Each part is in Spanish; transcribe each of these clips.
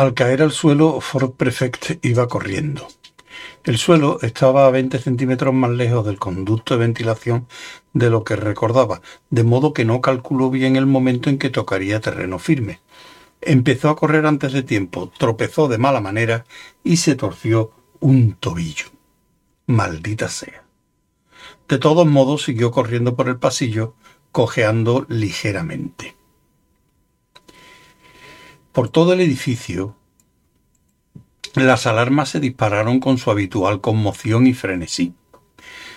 Al caer al suelo, Ford Prefect iba corriendo. El suelo estaba a 20 centímetros más lejos del conducto de ventilación de lo que recordaba, de modo que no calculó bien el momento en que tocaría terreno firme. Empezó a correr antes de tiempo, tropezó de mala manera y se torció un tobillo. Maldita sea. De todos modos siguió corriendo por el pasillo, cojeando ligeramente. Por todo el edificio, las alarmas se dispararon con su habitual conmoción y frenesí.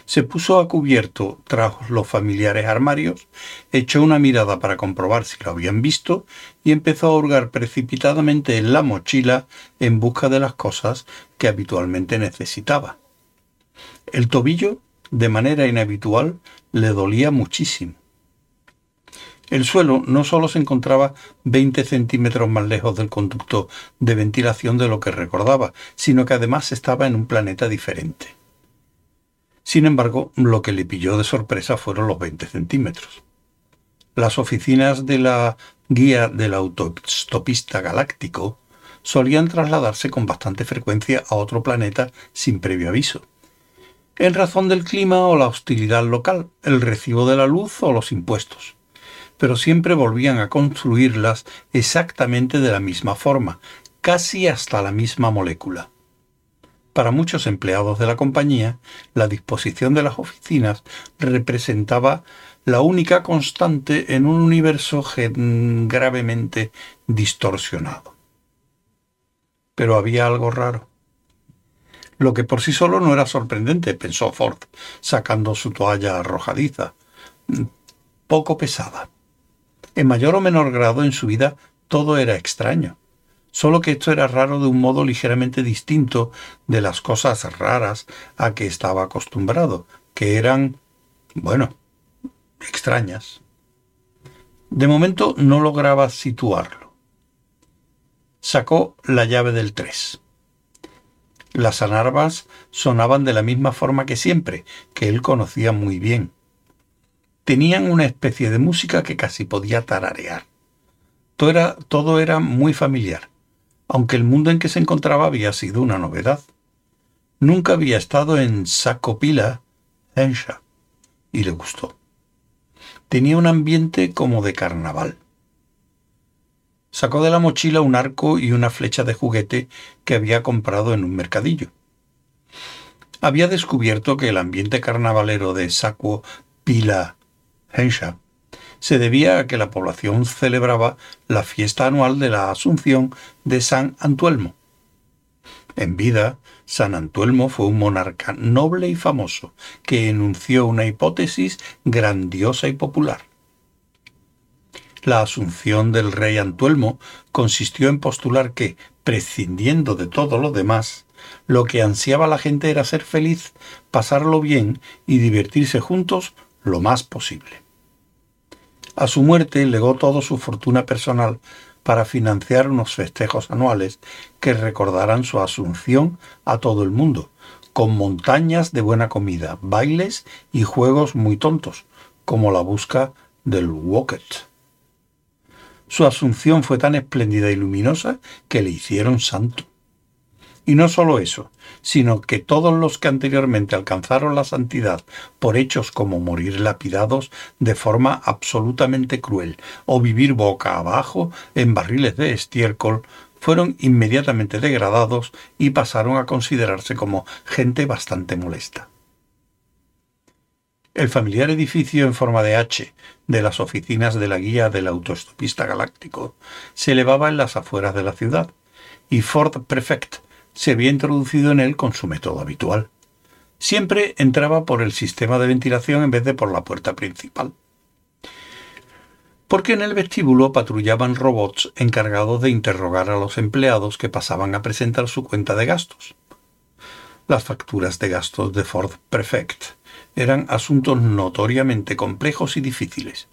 Se puso a cubierto tras los familiares armarios, echó una mirada para comprobar si lo habían visto y empezó a hurgar precipitadamente en la mochila en busca de las cosas que habitualmente necesitaba. El tobillo, de manera inhabitual, le dolía muchísimo. El suelo no solo se encontraba 20 centímetros más lejos del conducto de ventilación de lo que recordaba, sino que además estaba en un planeta diferente. Sin embargo, lo que le pilló de sorpresa fueron los 20 centímetros. Las oficinas de la guía del autostopista galáctico solían trasladarse con bastante frecuencia a otro planeta sin previo aviso. En razón del clima o la hostilidad local, el recibo de la luz o los impuestos pero siempre volvían a construirlas exactamente de la misma forma, casi hasta la misma molécula. Para muchos empleados de la compañía, la disposición de las oficinas representaba la única constante en un universo gravemente distorsionado. Pero había algo raro. Lo que por sí solo no era sorprendente, pensó Ford, sacando su toalla arrojadiza, poco pesada. En mayor o menor grado en su vida todo era extraño, solo que esto era raro de un modo ligeramente distinto de las cosas raras a que estaba acostumbrado, que eran, bueno, extrañas. De momento no lograba situarlo. Sacó la llave del 3. Las anarvas sonaban de la misma forma que siempre, que él conocía muy bien tenían una especie de música que casi podía tararear. Todo era, todo era muy familiar, aunque el mundo en que se encontraba había sido una novedad. Nunca había estado en Sacopila, Hensha, y le gustó. Tenía un ambiente como de carnaval. Sacó de la mochila un arco y una flecha de juguete que había comprado en un mercadillo. Había descubierto que el ambiente carnavalero de Saco Pila Se debía a que la población celebraba la fiesta anual de la Asunción de San Antuelmo. En vida, San Antuelmo fue un monarca noble y famoso que enunció una hipótesis grandiosa y popular. La asunción del rey Antuelmo consistió en postular que, prescindiendo de todo lo demás, lo que ansiaba la gente era ser feliz, pasarlo bien y divertirse juntos lo más posible. A su muerte legó toda su fortuna personal para financiar unos festejos anuales que recordarán su asunción a todo el mundo, con montañas de buena comida, bailes y juegos muy tontos, como la busca del Wocket. Su asunción fue tan espléndida y luminosa que le hicieron santo. Y no solo eso, sino que todos los que anteriormente alcanzaron la santidad por hechos como morir lapidados de forma absolutamente cruel o vivir boca abajo en barriles de estiércol, fueron inmediatamente degradados y pasaron a considerarse como gente bastante molesta. El familiar edificio en forma de H de las oficinas de la guía del autostopista galáctico se elevaba en las afueras de la ciudad, y Ford Prefect se había introducido en él con su método habitual. Siempre entraba por el sistema de ventilación en vez de por la puerta principal. Porque en el vestíbulo patrullaban robots encargados de interrogar a los empleados que pasaban a presentar su cuenta de gastos. Las facturas de gastos de Ford Prefect eran asuntos notoriamente complejos y difíciles,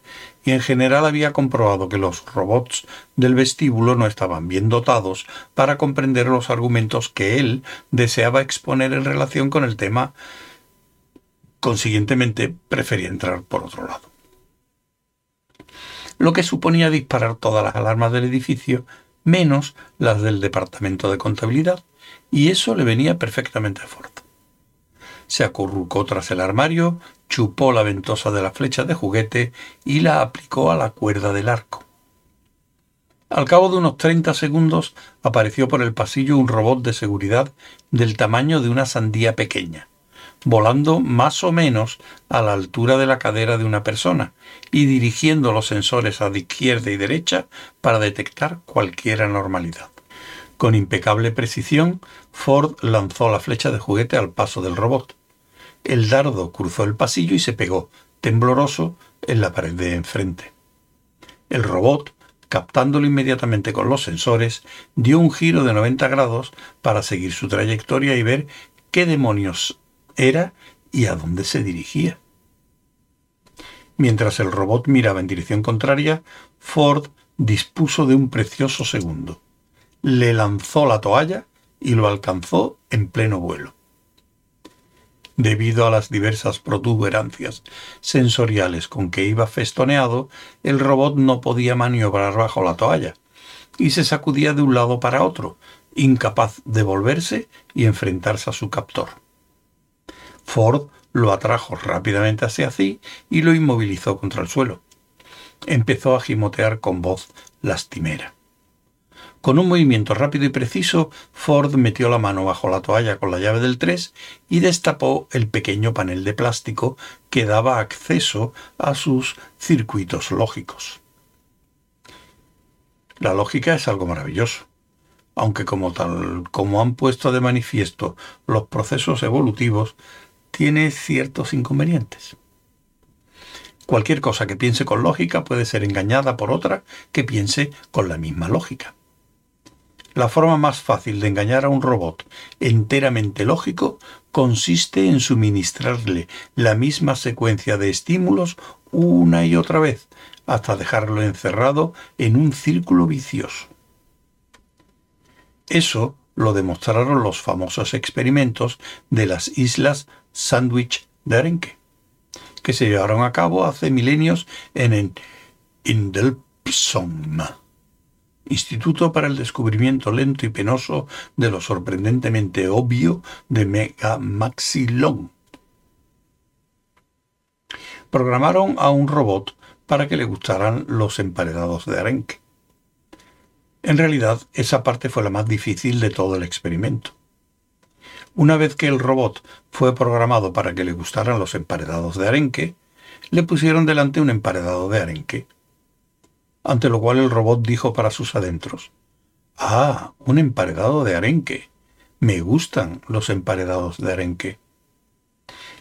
y en general había comprobado que los robots del vestíbulo no estaban bien dotados para comprender los argumentos que él deseaba exponer en relación con el tema. Consiguientemente, prefería entrar por otro lado. Lo que suponía disparar todas las alarmas del edificio menos las del departamento de contabilidad, y eso le venía perfectamente a Ford. Se acurrucó tras el armario, chupó la ventosa de la flecha de juguete y la aplicó a la cuerda del arco. Al cabo de unos 30 segundos apareció por el pasillo un robot de seguridad del tamaño de una sandía pequeña, volando más o menos a la altura de la cadera de una persona y dirigiendo los sensores a de izquierda y derecha para detectar cualquier anormalidad. Con impecable precisión, Ford lanzó la flecha de juguete al paso del robot. El dardo cruzó el pasillo y se pegó, tembloroso, en la pared de enfrente. El robot, captándolo inmediatamente con los sensores, dio un giro de 90 grados para seguir su trayectoria y ver qué demonios era y a dónde se dirigía. Mientras el robot miraba en dirección contraria, Ford dispuso de un precioso segundo. Le lanzó la toalla y lo alcanzó en pleno vuelo. Debido a las diversas protuberancias sensoriales con que iba festoneado, el robot no podía maniobrar bajo la toalla y se sacudía de un lado para otro, incapaz de volverse y enfrentarse a su captor. Ford lo atrajo rápidamente hacia sí y lo inmovilizó contra el suelo. Empezó a gimotear con voz lastimera. Con un movimiento rápido y preciso, Ford metió la mano bajo la toalla con la llave del 3 y destapó el pequeño panel de plástico que daba acceso a sus circuitos lógicos. La lógica es algo maravilloso, aunque como tal como han puesto de manifiesto los procesos evolutivos, tiene ciertos inconvenientes. Cualquier cosa que piense con lógica puede ser engañada por otra que piense con la misma lógica. La forma más fácil de engañar a un robot enteramente lógico consiste en suministrarle la misma secuencia de estímulos una y otra vez, hasta dejarlo encerrado en un círculo vicioso. Eso lo demostraron los famosos experimentos de las islas Sandwich de Arenque, que se llevaron a cabo hace milenios en Indelpsom Instituto para el Descubrimiento Lento y Penoso de lo Sorprendentemente Obvio de Megamaxilon. Programaron a un robot para que le gustaran los emparedados de arenque. En realidad, esa parte fue la más difícil de todo el experimento. Una vez que el robot fue programado para que le gustaran los emparedados de arenque, le pusieron delante un emparedado de arenque ante lo cual el robot dijo para sus adentros, Ah, un emparedado de arenque. Me gustan los emparedados de arenque.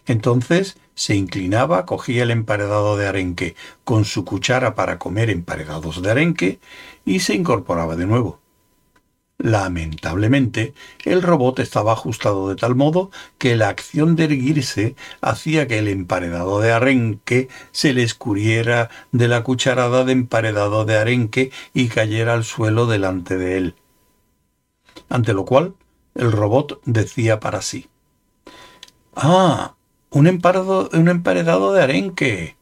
Entonces se inclinaba, cogía el emparedado de arenque con su cuchara para comer emparedados de arenque y se incorporaba de nuevo. Lamentablemente, el robot estaba ajustado de tal modo que la acción de erguirse hacía que el emparedado de arenque se le escurriera de la cucharada de emparedado de arenque y cayera al suelo delante de él. Ante lo cual, el robot decía para sí, Ah, un, un emparedado de arenque,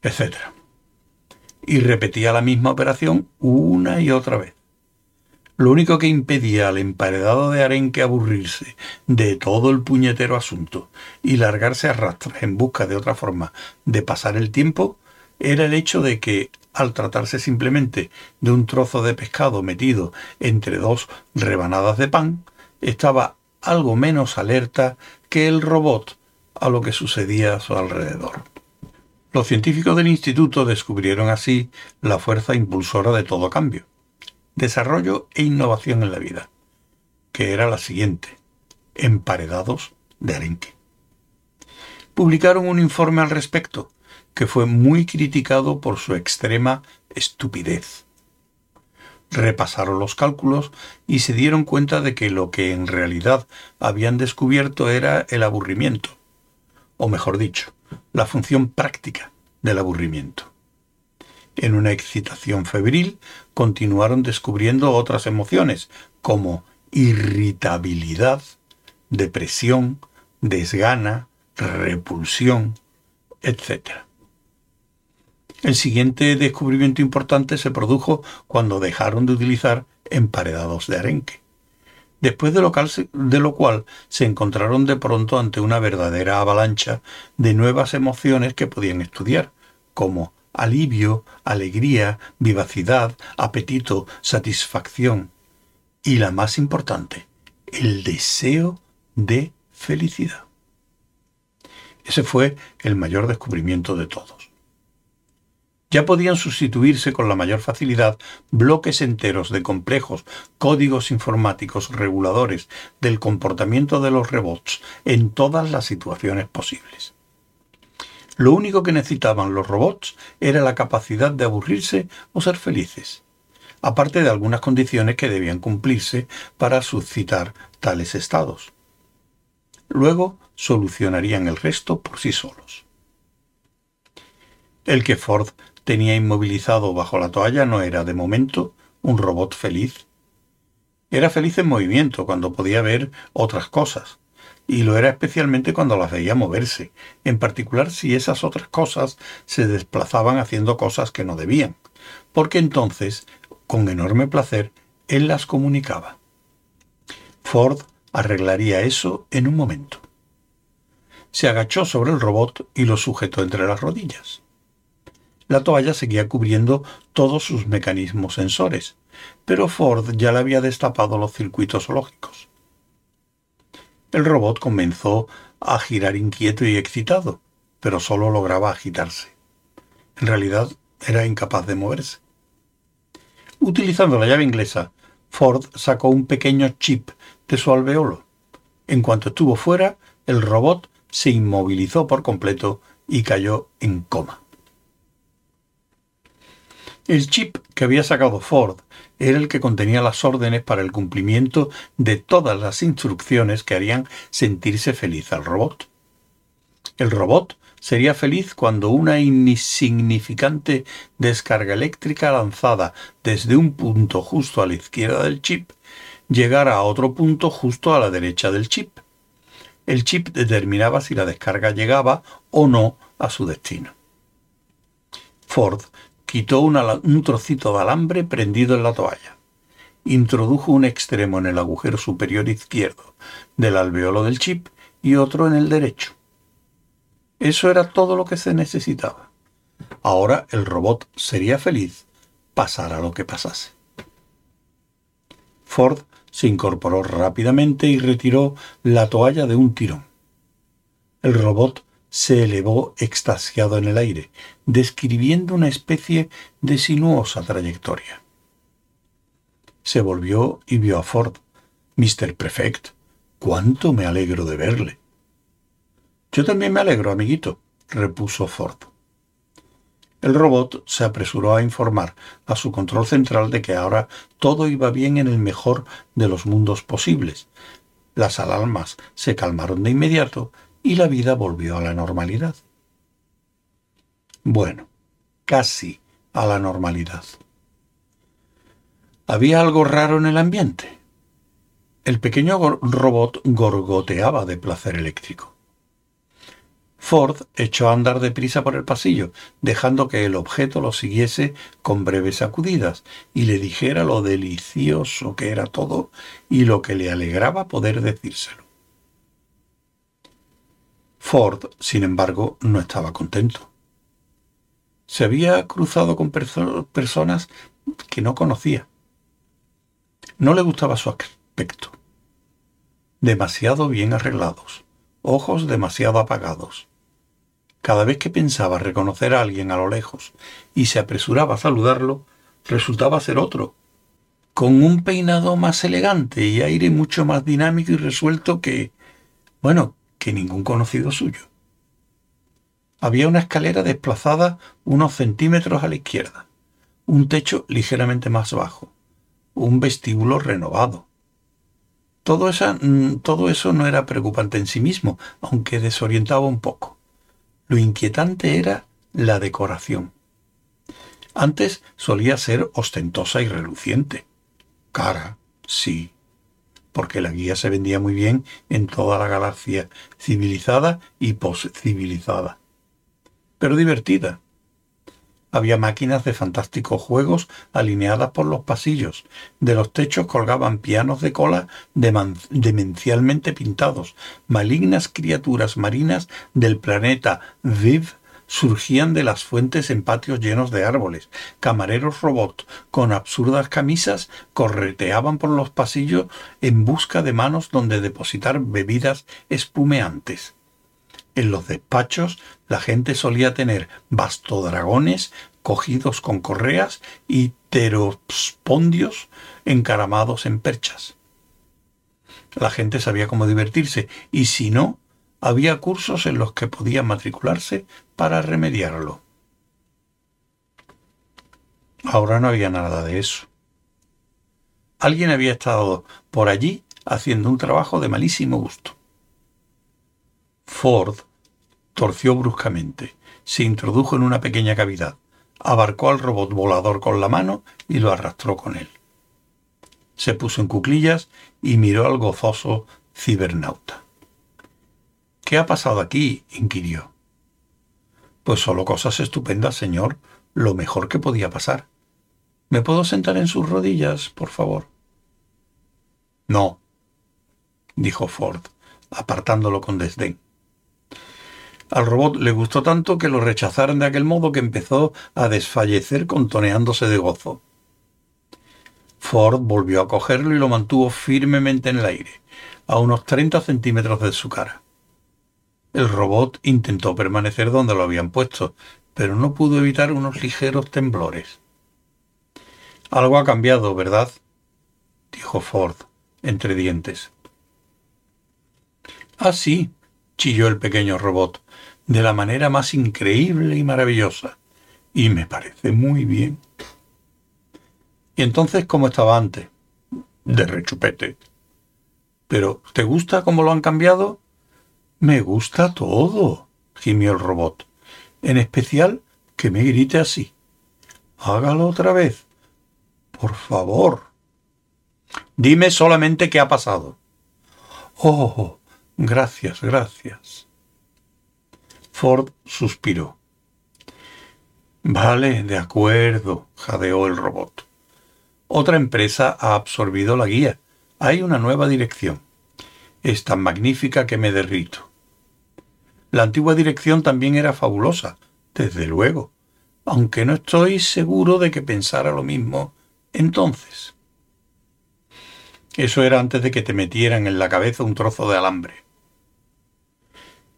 etc. Y repetía la misma operación una y otra vez. Lo único que impedía al emparedado de arenque aburrirse de todo el puñetero asunto y largarse a rastras en busca de otra forma de pasar el tiempo era el hecho de que, al tratarse simplemente de un trozo de pescado metido entre dos rebanadas de pan, estaba algo menos alerta que el robot a lo que sucedía a su alrededor. Los científicos del instituto descubrieron así la fuerza impulsora de todo cambio desarrollo e innovación en la vida, que era la siguiente, emparedados de arenque. Publicaron un informe al respecto, que fue muy criticado por su extrema estupidez. Repasaron los cálculos y se dieron cuenta de que lo que en realidad habían descubierto era el aburrimiento, o mejor dicho, la función práctica del aburrimiento. En una excitación febril continuaron descubriendo otras emociones como irritabilidad, depresión, desgana, repulsión, etc. El siguiente descubrimiento importante se produjo cuando dejaron de utilizar emparedados de arenque. Después de lo, de lo, cual se encontraron de pronto ante una verdadera avalancha de nuevas emociones que podían estudiar, como alivio, alegría, vivacidad, apetito, satisfacción y la más importante, el deseo de felicidad. Ese fue el mayor descubrimiento de todos. Ya podían sustituirse con la mayor facilidad bloques enteros de complejos códigos informáticos reguladores del comportamiento de los robots en todas las situaciones posibles. Lo único que necesitaban los robots era la capacidad de aburrirse o ser felices, aparte de algunas condiciones que debían cumplirse para suscitar tales estados. Luego solucionarían el resto por sí solos. El que Ford tenía inmovilizado bajo la toalla no era, de momento, un robot feliz. Era feliz en movimiento cuando podía ver otras cosas, y lo era especialmente cuando las veía moverse, en particular si esas otras cosas se desplazaban haciendo cosas que no debían, porque entonces, con enorme placer, él las comunicaba. Ford arreglaría eso en un momento. Se agachó sobre el robot y lo sujetó entre las rodillas. La toalla seguía cubriendo todos sus mecanismos sensores, pero Ford ya le había destapado los circuitos lógicos. El robot comenzó a girar inquieto y excitado, pero solo lograba agitarse. En realidad era incapaz de moverse. Utilizando la llave inglesa, Ford sacó un pequeño chip de su alveolo. En cuanto estuvo fuera, el robot se inmovilizó por completo y cayó en coma. El chip que había sacado Ford era el que contenía las órdenes para el cumplimiento de todas las instrucciones que harían sentirse feliz al robot. El robot sería feliz cuando una insignificante descarga eléctrica lanzada desde un punto justo a la izquierda del chip llegara a otro punto justo a la derecha del chip. El chip determinaba si la descarga llegaba o no a su destino. Ford quitó un trocito de alambre prendido en la toalla. Introdujo un extremo en el agujero superior izquierdo del alveolo del chip y otro en el derecho. Eso era todo lo que se necesitaba. Ahora el robot sería feliz, pasara lo que pasase. Ford se incorporó rápidamente y retiró la toalla de un tirón. El robot se elevó extasiado en el aire, describiendo una especie de sinuosa trayectoria. Se volvió y vio a Ford. Mr. Prefect, cuánto me alegro de verle. Yo también me alegro, amiguito, repuso Ford. El robot se apresuró a informar a su control central de que ahora todo iba bien en el mejor de los mundos posibles. Las alarmas se calmaron de inmediato y la vida volvió a la normalidad. Bueno, casi a la normalidad. Había algo raro en el ambiente. El pequeño robot gorgoteaba de placer eléctrico. Ford echó a andar deprisa por el pasillo, dejando que el objeto lo siguiese con breves sacudidas y le dijera lo delicioso que era todo y lo que le alegraba poder decírselo. Ford, sin embargo, no estaba contento. Se había cruzado con personas que no conocía. No le gustaba su aspecto. Demasiado bien arreglados, ojos demasiado apagados, cada vez que pensaba reconocer a alguien a lo lejos y se apresuraba a saludarlo, resultaba ser otro, con un peinado más elegante y aire mucho más dinámico y resuelto que, bueno, ningún conocido suyo. Había una escalera desplazada unos centímetros a la izquierda, un techo ligeramente más bajo, un vestíbulo renovado. Mm, todo eso no era preocupante en sí mismo, aunque desorientaba un poco. Lo inquietante era la decoración. Antes solía ser ostentosa y reluciente. Cara, sí, porque la guía se vendía muy bien en toda la galaxia civilizada y poscivilizada. Pero divertida. Había máquinas de fantásticos juegos alineadas por los pasillos. De los techos colgaban pianos de cola demencialmente pintados. Malignas criaturas marinas del planeta Viv surgían de las fuentes en patios llenos de árboles. Camareros robots con absurdas camisas correteaban por los pasillos en busca de manos donde depositar bebidas espumeantes. En los despachos la gente solía tener bastodragones cogidos con correas y pterospondios encaramados en perchas. La gente sabía cómo divertirse y si no, había cursos en los que podía matricularse para remediarlo. Ahora no había nada de eso. Alguien había estado por allí haciendo un trabajo de malísimo gusto. Ford torció bruscamente, se introdujo en una pequeña cavidad, abarcó al robot volador con la mano y lo arrastró con él. Se puso en cuclillas y miró al gozoso cibernauta. ¿Qué ha pasado aquí? inquirió. Pues solo cosas estupendas, señor, lo mejor que podía pasar. ¿Me puedo sentar en sus rodillas, por favor? No, dijo Ford, apartándolo con desdén. Al robot le gustó tanto que lo rechazaron de aquel modo que empezó a desfallecer contoneándose de gozo. Ford volvió a cogerlo y lo mantuvo firmemente en el aire, a unos 30 centímetros de su cara. El robot intentó permanecer donde lo habían puesto, pero no pudo evitar unos ligeros temblores. Algo ha cambiado, ¿verdad? dijo Ford, entre dientes. Ah, sí, chilló el pequeño robot, de la manera más increíble y maravillosa. Y me parece muy bien. ¿Y entonces cómo estaba antes? De rechupete. ¿Pero te gusta cómo lo han cambiado? Me gusta todo, gimió el robot. En especial que me grite así. Hágalo otra vez. Por favor. Dime solamente qué ha pasado. Oh, gracias, gracias. Ford suspiró. Vale, de acuerdo, jadeó el robot. Otra empresa ha absorbido la guía. Hay una nueva dirección. Es tan magnífica que me derrito. La antigua dirección también era fabulosa, desde luego, aunque no estoy seguro de que pensara lo mismo entonces. Eso era antes de que te metieran en la cabeza un trozo de alambre.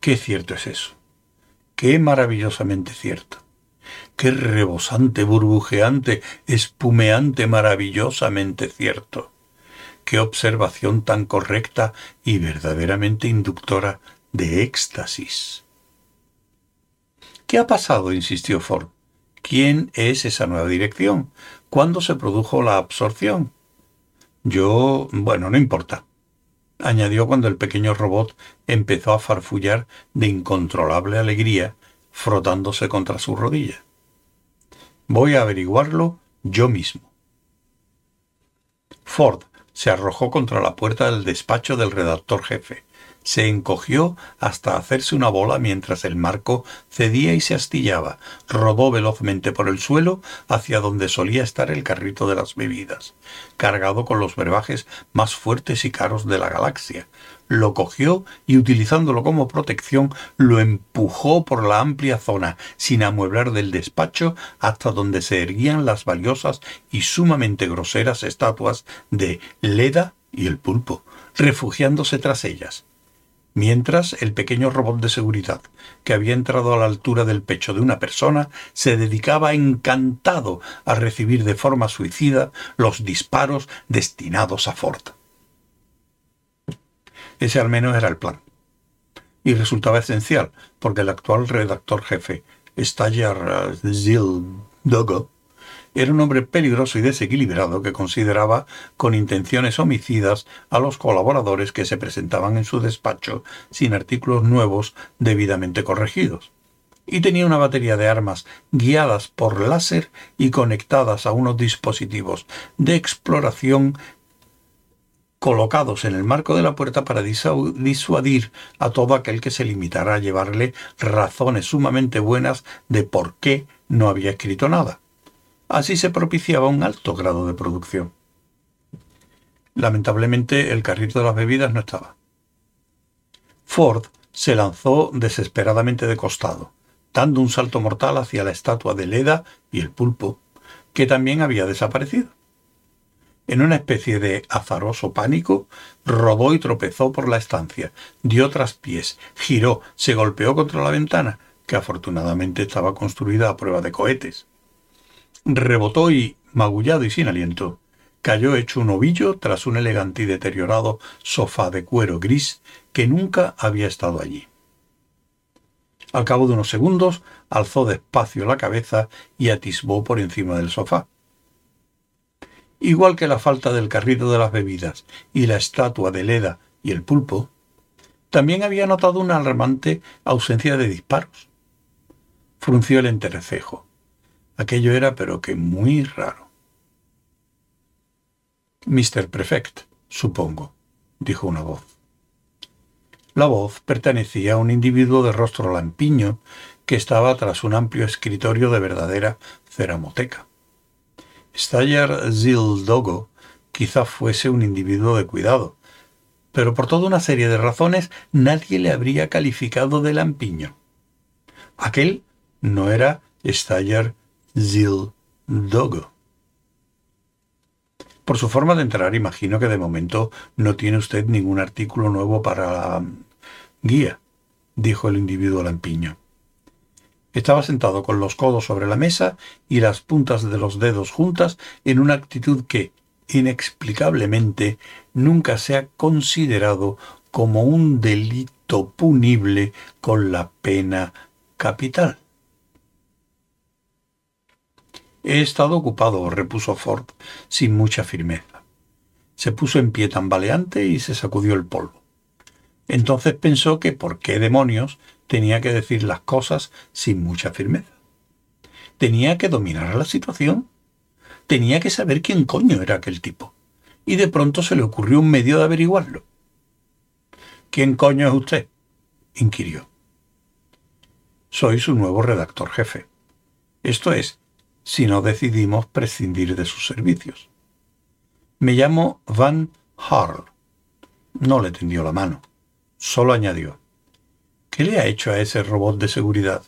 Qué cierto es eso. Qué maravillosamente cierto. Qué rebosante, burbujeante, espumeante, maravillosamente cierto. Qué observación tan correcta y verdaderamente inductora de éxtasis. ¿Qué ha pasado? insistió Ford. ¿Quién es esa nueva dirección? ¿Cuándo se produjo la absorción? Yo. bueno, no importa añadió cuando el pequeño robot empezó a farfullar de incontrolable alegría, frotándose contra su rodilla. Voy a averiguarlo yo mismo. Ford se arrojó contra la puerta del despacho del redactor jefe. Se encogió hasta hacerse una bola mientras el marco cedía y se astillaba. Rodó velozmente por el suelo hacia donde solía estar el carrito de las bebidas, cargado con los brebajes más fuertes y caros de la galaxia. Lo cogió y utilizándolo como protección lo empujó por la amplia zona, sin amueblar del despacho, hasta donde se erguían las valiosas y sumamente groseras estatuas de Leda y el pulpo, refugiándose tras ellas mientras el pequeño robot de seguridad, que había entrado a la altura del pecho de una persona, se dedicaba encantado a recibir de forma suicida los disparos destinados a Ford. Ese al menos era el plan. Y resultaba esencial, porque el actual redactor jefe, Stallar Zildogo, era un hombre peligroso y desequilibrado que consideraba con intenciones homicidas a los colaboradores que se presentaban en su despacho sin artículos nuevos debidamente corregidos. Y tenía una batería de armas guiadas por láser y conectadas a unos dispositivos de exploración colocados en el marco de la puerta para disuadir a todo aquel que se limitara a llevarle razones sumamente buenas de por qué no había escrito nada. Así se propiciaba un alto grado de producción. Lamentablemente el carrito de las bebidas no estaba. Ford se lanzó desesperadamente de costado, dando un salto mortal hacia la estatua de Leda y el pulpo, que también había desaparecido. En una especie de azaroso pánico, rodó y tropezó por la estancia, dio pies, giró, se golpeó contra la ventana, que afortunadamente estaba construida a prueba de cohetes. Rebotó y, magullado y sin aliento, cayó hecho un ovillo tras un elegante y deteriorado sofá de cuero gris que nunca había estado allí. Al cabo de unos segundos, alzó despacio la cabeza y atisbó por encima del sofá igual que la falta del carrito de las bebidas y la estatua de Leda y el pulpo, también había notado una alarmante ausencia de disparos. Frunció el entrecejo. Aquello era pero que muy raro. Mr. Prefect, supongo, dijo una voz. La voz pertenecía a un individuo de rostro lampiño que estaba tras un amplio escritorio de verdadera ceramoteca. Stayer Zildogo quizá fuese un individuo de cuidado, pero por toda una serie de razones nadie le habría calificado de lampiño. Aquel no era Stayer Zildogo. Por su forma de entrar, imagino que de momento no tiene usted ningún artículo nuevo para la guía, dijo el individuo lampiño. Estaba sentado con los codos sobre la mesa y las puntas de los dedos juntas en una actitud que, inexplicablemente, nunca se ha considerado como un delito punible con la pena capital. He estado ocupado, repuso Ford, sin mucha firmeza. Se puso en pie tambaleante y se sacudió el polvo. Entonces pensó que por qué demonios tenía que decir las cosas sin mucha firmeza. Tenía que dominar la situación. Tenía que saber quién coño era aquel tipo. Y de pronto se le ocurrió un medio de averiguarlo. ¿Quién coño es usted? inquirió. Soy su nuevo redactor jefe. Esto es, si no decidimos prescindir de sus servicios. Me llamo Van Harl. No le tendió la mano. Solo añadió. ¿Qué le ha hecho a ese robot de seguridad?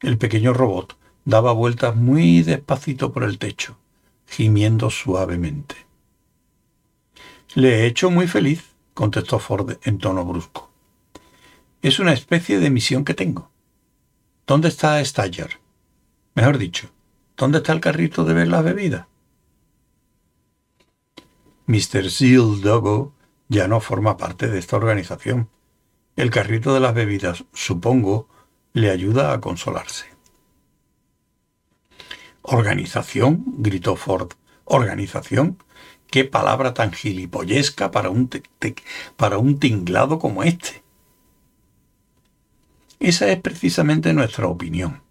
El pequeño robot daba vueltas muy despacito por el techo, gimiendo suavemente. Le he hecho muy feliz, contestó Ford en tono brusco. Es una especie de misión que tengo. ¿Dónde está Staller? Mejor dicho, ¿dónde está el carrito de ver las bebidas? Mr. Seal Doggo ya no forma parte de esta organización, el carrito de las bebidas, supongo, le ayuda a consolarse. ¿Organización? gritó Ford. ¿Organización? ¿Qué palabra tan gilipollesca para un, para un tinglado como este? Esa es precisamente nuestra opinión.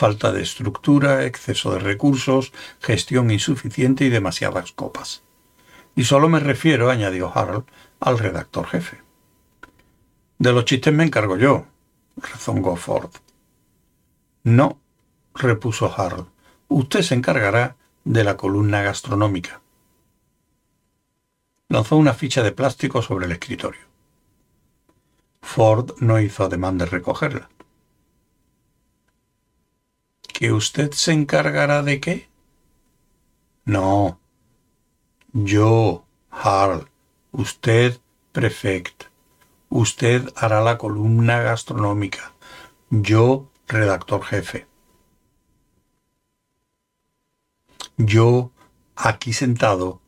Falta de estructura, exceso de recursos, gestión insuficiente y demasiadas copas. Y solo me refiero, añadió Harold, al redactor jefe. De los chistes me encargo yo, rezongó Ford. No, repuso Harold. Usted se encargará de la columna gastronómica. Lanzó una ficha de plástico sobre el escritorio. Ford no hizo ademán de recogerla. ¿Que usted se encargará de qué? No. Yo, Harold. Usted, prefecto. Usted hará la columna gastronómica. Yo, redactor jefe. Yo, aquí sentado,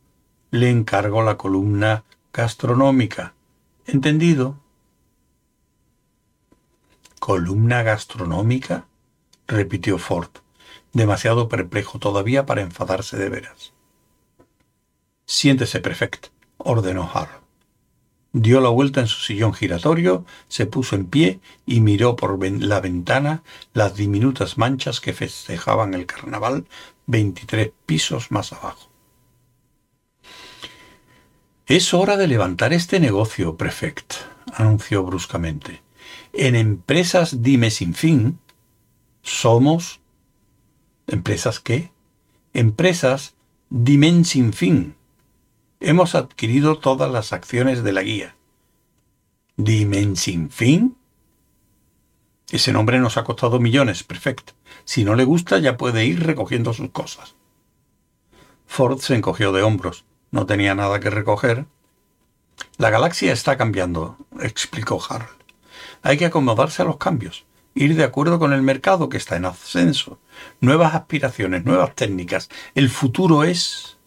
le encargo la columna gastronómica. ¿Entendido? ¿Columna gastronómica? Repitió Ford, demasiado perplejo todavía para enfadarse de veras. Siéntese, prefect, ordenó Harold dio la vuelta en su sillón giratorio, se puso en pie y miró por la ventana las diminutas manchas que festejaban el carnaval veintitrés pisos más abajo. Es hora de levantar este negocio, prefect, anunció bruscamente. En empresas Dime Sin Fin somos... ¿Empresas qué? Empresas Dimen Sin Fin. Hemos adquirido todas las acciones de la guía. ¿Dimen Fin? Ese nombre nos ha costado millones, perfecto. Si no le gusta, ya puede ir recogiendo sus cosas. Ford se encogió de hombros. No tenía nada que recoger. La galaxia está cambiando, explicó Harold. Hay que acomodarse a los cambios, ir de acuerdo con el mercado que está en ascenso. Nuevas aspiraciones, nuevas técnicas. El futuro es...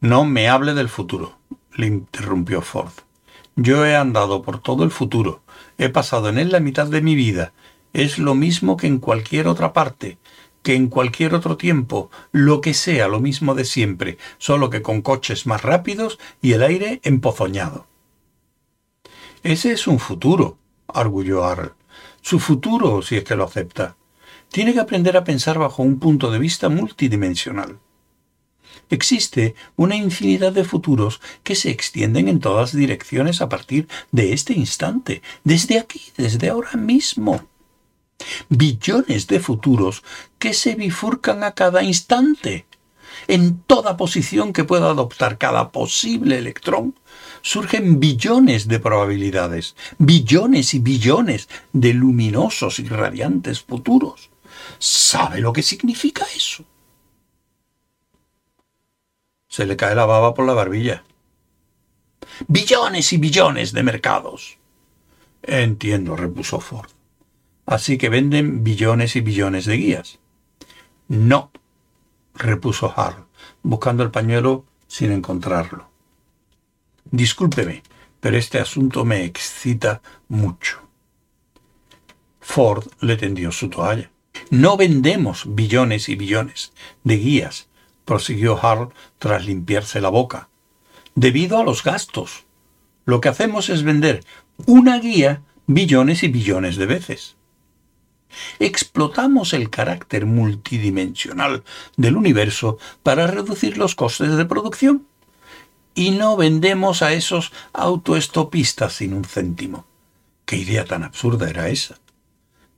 No me hable del futuro, le interrumpió Ford. Yo he andado por todo el futuro, he pasado en él la mitad de mi vida. Es lo mismo que en cualquier otra parte, que en cualquier otro tiempo, lo que sea lo mismo de siempre, solo que con coches más rápidos y el aire empozoñado. Ese es un futuro, arguyó Arl. Su futuro, si es que lo acepta. Tiene que aprender a pensar bajo un punto de vista multidimensional. Existe una infinidad de futuros que se extienden en todas direcciones a partir de este instante, desde aquí, desde ahora mismo. Billones de futuros que se bifurcan a cada instante. En toda posición que pueda adoptar cada posible electrón, surgen billones de probabilidades, billones y billones de luminosos y radiantes futuros. ¿Sabe lo que significa eso? Se le cae la baba por la barbilla. Billones y billones de mercados. Entiendo, repuso Ford. Así que venden billones y billones de guías. No, repuso Hart, buscando el pañuelo sin encontrarlo. Discúlpeme, pero este asunto me excita mucho. Ford le tendió su toalla. No vendemos billones y billones de guías prosiguió Harl tras limpiarse la boca. Debido a los gastos. Lo que hacemos es vender una guía billones y billones de veces. Explotamos el carácter multidimensional del universo para reducir los costes de producción. Y no vendemos a esos autoestopistas sin un céntimo. ¿Qué idea tan absurda era esa?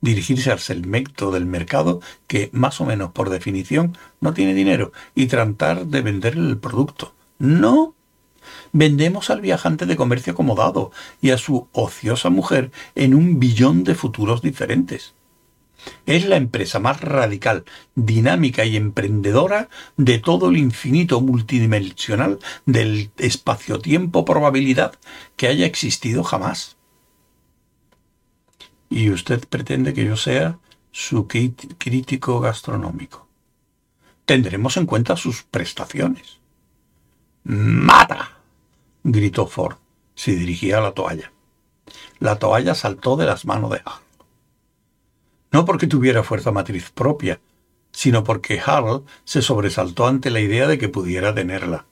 dirigirse al segmento del mercado que, más o menos por definición, no tiene dinero y tratar de venderle el producto. No. Vendemos al viajante de comercio acomodado y a su ociosa mujer en un billón de futuros diferentes. Es la empresa más radical, dinámica y emprendedora de todo el infinito multidimensional del espacio-tiempo probabilidad que haya existido jamás y usted pretende que yo sea su crítico gastronómico. Tendremos en cuenta sus prestaciones. ¡Mata! gritó Ford. Se dirigía a la toalla. La toalla saltó de las manos de Hal. No porque tuviera fuerza matriz propia, sino porque Hal se sobresaltó ante la idea de que pudiera tenerla.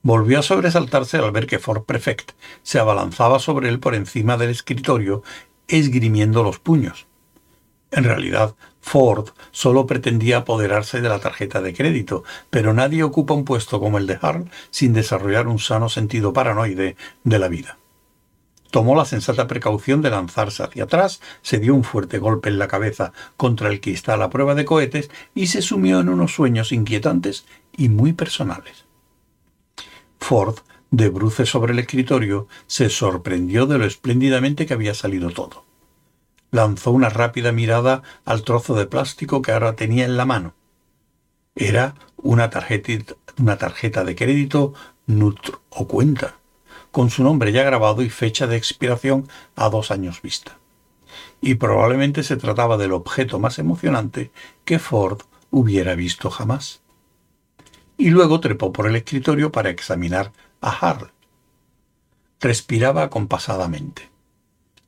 Volvió a sobresaltarse al ver que Ford Prefect se abalanzaba sobre él por encima del escritorio esgrimiendo los puños. En realidad, Ford solo pretendía apoderarse de la tarjeta de crédito, pero nadie ocupa un puesto como el de Harl sin desarrollar un sano sentido paranoide de la vida. Tomó la sensata precaución de lanzarse hacia atrás, se dio un fuerte golpe en la cabeza contra el que está la prueba de cohetes y se sumió en unos sueños inquietantes y muy personales. Ford de bruces sobre el escritorio, se sorprendió de lo espléndidamente que había salido todo. Lanzó una rápida mirada al trozo de plástico que ahora tenía en la mano. Era una tarjeta, una tarjeta de crédito Nutr o cuenta, con su nombre ya grabado y fecha de expiración a dos años vista. Y probablemente se trataba del objeto más emocionante que Ford hubiera visto jamás. Y luego trepó por el escritorio para examinar a Harl. Respiraba acompasadamente.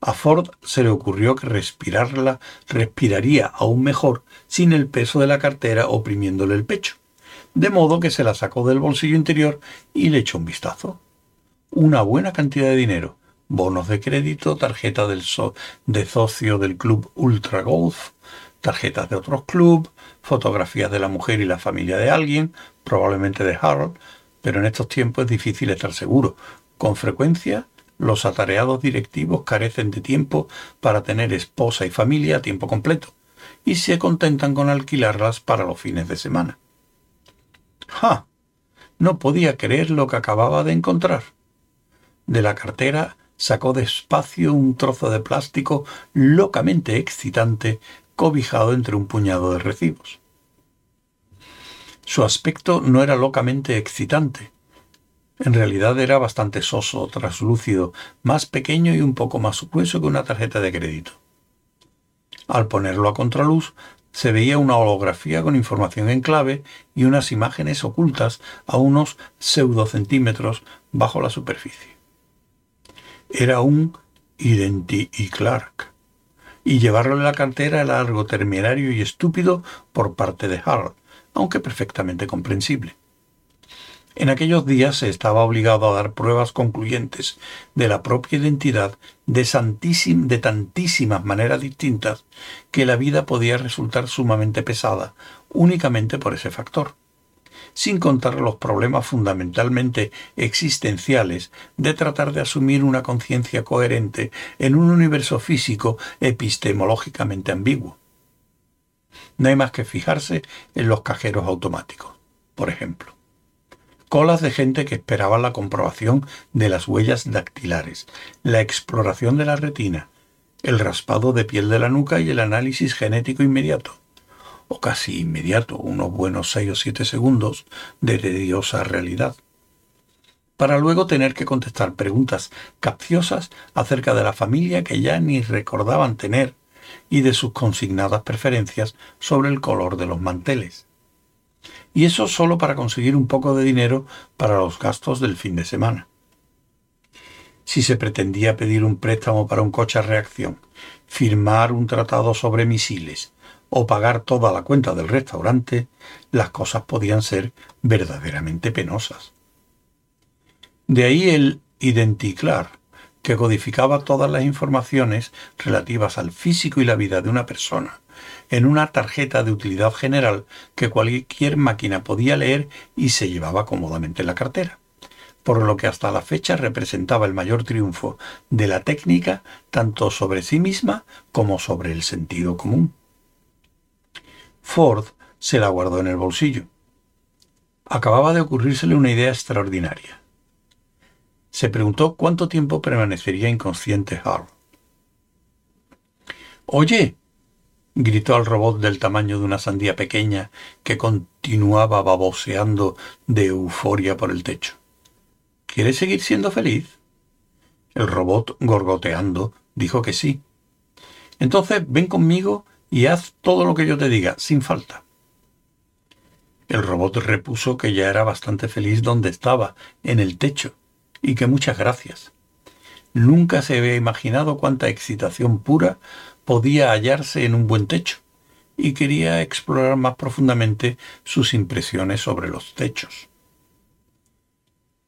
A Ford se le ocurrió que respirarla respiraría aún mejor sin el peso de la cartera oprimiéndole el pecho, de modo que se la sacó del bolsillo interior y le echó un vistazo. Una buena cantidad de dinero, bonos de crédito, tarjeta del de socio del club Ultra Golf, tarjetas de otros clubes, fotografías de la mujer y la familia de alguien, probablemente de Harold, pero en estos tiempos es difícil estar seguro. Con frecuencia, los atareados directivos carecen de tiempo para tener esposa y familia a tiempo completo y se contentan con alquilarlas para los fines de semana. ¡Ja! No podía creer lo que acababa de encontrar. De la cartera sacó despacio un trozo de plástico locamente excitante cobijado entre un puñado de recibos. Su aspecto no era locamente excitante. En realidad era bastante soso, traslúcido, más pequeño y un poco más grueso que una tarjeta de crédito. Al ponerlo a contraluz, se veía una holografía con información en clave y unas imágenes ocultas a unos pseudocentímetros bajo la superficie. Era un Identi y Clark, y llevarlo en la cartera era algo terminario y estúpido por parte de Harold, aunque perfectamente comprensible. En aquellos días se estaba obligado a dar pruebas concluyentes de la propia identidad de, de tantísimas maneras distintas que la vida podía resultar sumamente pesada únicamente por ese factor, sin contar los problemas fundamentalmente existenciales de tratar de asumir una conciencia coherente en un universo físico epistemológicamente ambiguo. No hay más que fijarse en los cajeros automáticos, por ejemplo colas de gente que esperaba la comprobación de las huellas dactilares, la exploración de la retina, el raspado de piel de la nuca y el análisis genético inmediato, o casi inmediato, unos buenos seis o siete segundos de tediosa realidad, para luego tener que contestar preguntas capciosas acerca de la familia que ya ni recordaban tener y de sus consignadas preferencias sobre el color de los manteles y eso solo para conseguir un poco de dinero para los gastos del fin de semana. Si se pretendía pedir un préstamo para un coche a reacción, firmar un tratado sobre misiles o pagar toda la cuenta del restaurante, las cosas podían ser verdaderamente penosas. De ahí el identiclar, que codificaba todas las informaciones relativas al físico y la vida de una persona, en una tarjeta de utilidad general que cualquier máquina podía leer y se llevaba cómodamente en la cartera, por lo que hasta la fecha representaba el mayor triunfo de la técnica tanto sobre sí misma como sobre el sentido común. Ford se la guardó en el bolsillo. Acababa de ocurrírsele una idea extraordinaria. Se preguntó cuánto tiempo permanecería inconsciente Harold. Oye, gritó al robot del tamaño de una sandía pequeña que continuaba baboseando de euforia por el techo. ¿Quieres seguir siendo feliz? El robot, gorgoteando, dijo que sí. Entonces ven conmigo y haz todo lo que yo te diga, sin falta. El robot repuso que ya era bastante feliz donde estaba, en el techo, y que muchas gracias. Nunca se había imaginado cuánta excitación pura podía hallarse en un buen techo y quería explorar más profundamente sus impresiones sobre los techos.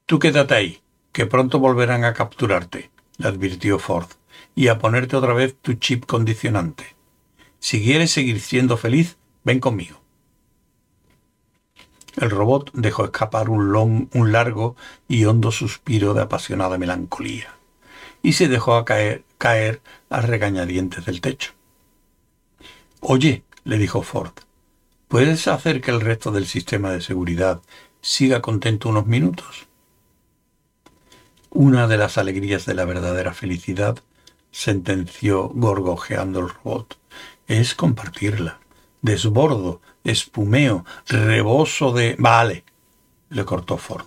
Tú quédate ahí, que pronto volverán a capturarte, le advirtió Ford, y a ponerte otra vez tu chip condicionante. Si quieres seguir siendo feliz, ven conmigo. El robot dejó escapar un, largo y hondo suspiro de apasionada melancolía y se dejó caer, caer a regañadientes del techo. Oye, le dijo Ford, ¿puedes hacer que el resto del sistema de seguridad siga contento unos minutos? Una de las alegrías de la verdadera felicidad, sentenció gorgojeando el robot, es compartirla. Desbordo, espumeo, reboso de... Vale, le cortó Ford.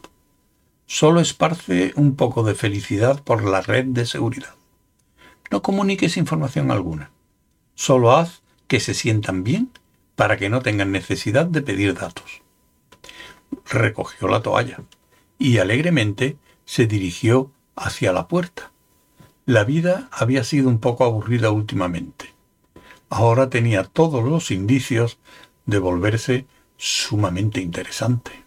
Solo esparce un poco de felicidad por la red de seguridad. No comuniques información alguna. Solo haz que se sientan bien para que no tengan necesidad de pedir datos. Recogió la toalla y alegremente se dirigió hacia la puerta. La vida había sido un poco aburrida últimamente. Ahora tenía todos los indicios de volverse sumamente interesante.